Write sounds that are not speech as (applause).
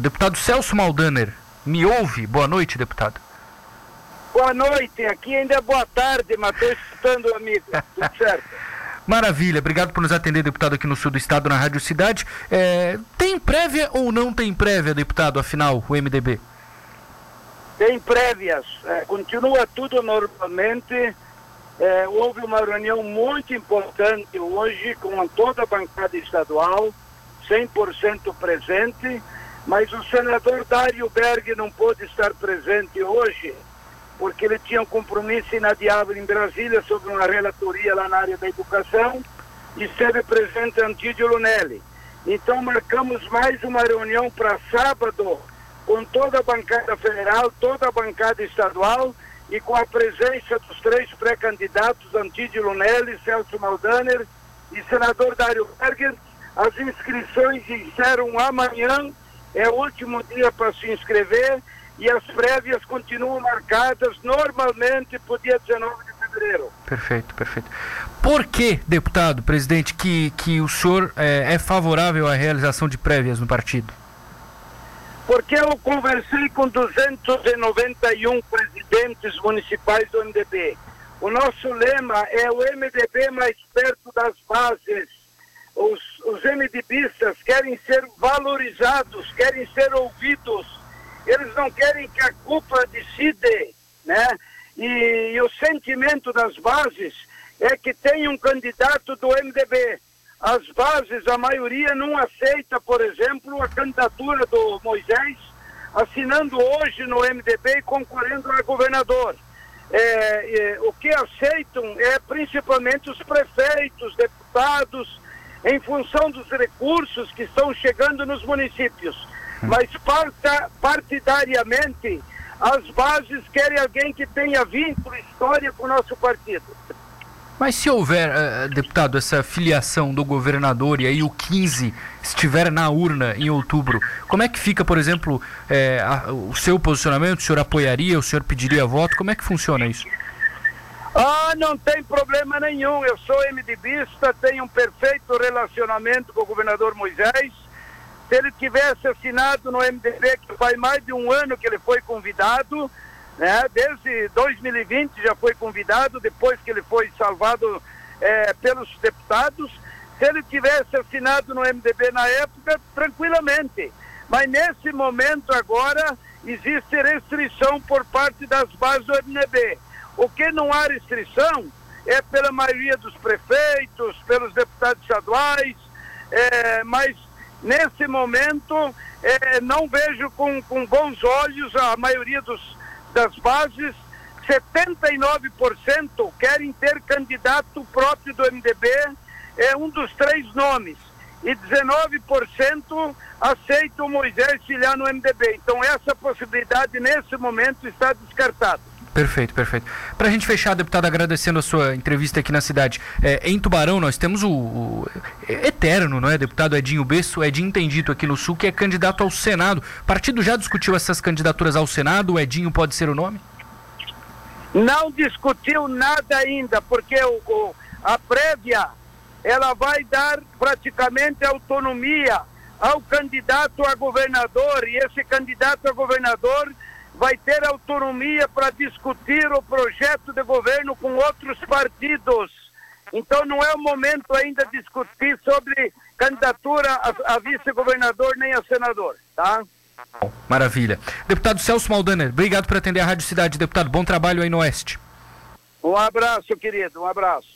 Deputado Celso Maldaner, me ouve? Boa noite, deputado. Boa noite, aqui ainda é boa tarde, mas estou escutando o amigo. (laughs) Tudo certo. Maravilha, obrigado por nos atender, deputado, aqui no sul do estado, na Rádio Cidade. É, tem prévia ou não tem prévia, deputado, afinal, o MDB? Tem prévias, é, continua tudo normalmente. É, houve uma reunião muito importante hoje com toda a bancada estadual, 100% presente, mas o senador Dário Berg não pôde estar presente hoje porque ele tinha um compromisso inadiável em Brasília sobre uma relatoria lá na área da educação e esteve presente Antídio Lunelli. Então marcamos mais uma reunião para sábado com toda a bancada federal, toda a bancada estadual e com a presença dos três pré-candidatos, Antídio Lunelli, Celso Maldaner e senador Dário Berger. As inscrições iniciaram amanhã, é o último dia para se inscrever e as prévias continuam marcadas normalmente para o dia 19 de fevereiro. Perfeito, perfeito. Por que, deputado, presidente, que, que o senhor é, é favorável à realização de prévias no partido? Porque eu conversei com 291 presidentes municipais do MDB. O nosso lema é o MDB mais perto das bases. Os, MDBistas querem ser valorizados, querem ser ouvidos eles não querem que a culpa decide, né? E, e o sentimento das bases é que tem um candidato do MDB. As bases, a maioria não aceita, por exemplo, a candidatura do Moisés, assinando hoje no MDB e concorrendo a governador. É, é, o que aceitam é principalmente os prefeitos, deputados, em função dos recursos que estão chegando nos municípios mas parta, partidariamente as bases querem alguém que tenha vínculo, história com o nosso partido. Mas se houver, uh, deputado, essa filiação do governador e aí o 15 estiver na urna em outubro, como é que fica, por exemplo, é, a, o seu posicionamento? O senhor apoiaria, o senhor pediria voto? Como é que funciona isso? Ah, não tem problema nenhum. Eu sou MDBista, tenho um perfeito relacionamento com o governador Moisés se ele tivesse assinado no MDB, que faz mais de um ano que ele foi convidado, né? desde 2020 já foi convidado, depois que ele foi salvado é, pelos deputados, se ele tivesse assinado no MDB na época, tranquilamente. Mas nesse momento agora existe restrição por parte das bases do MDB. O que não há restrição é pela maioria dos prefeitos, pelos deputados estaduais, é, mas nesse momento, é, não vejo com, com bons olhos a maioria dos, das bases. 79% querem ter candidato próprio do MDB, é um dos três nomes. E 19% aceitam Moisés filiar no MDB. Então, essa possibilidade, nesse momento, está descartada. Perfeito, perfeito. Para a gente fechar, deputado, agradecendo a sua entrevista aqui na cidade. É, em Tubarão, nós temos o, o, eterno, não é, deputado Edinho Besso, Edinho Entendito aqui no Sul, que é candidato ao Senado. O partido já discutiu essas candidaturas ao Senado? O Edinho pode ser o nome? Não discutiu nada ainda, porque o, o a prévia ela vai dar praticamente autonomia ao candidato a governador e esse candidato a governador vai ter autonomia para discutir o projeto de governo com outros partidos. Então não é o momento ainda de discutir sobre candidatura a, a vice-governador nem a senador, tá? Maravilha. Deputado Celso Maldaner, obrigado por atender a Rádio Cidade. Deputado, bom trabalho aí no Oeste. Um abraço, querido, um abraço.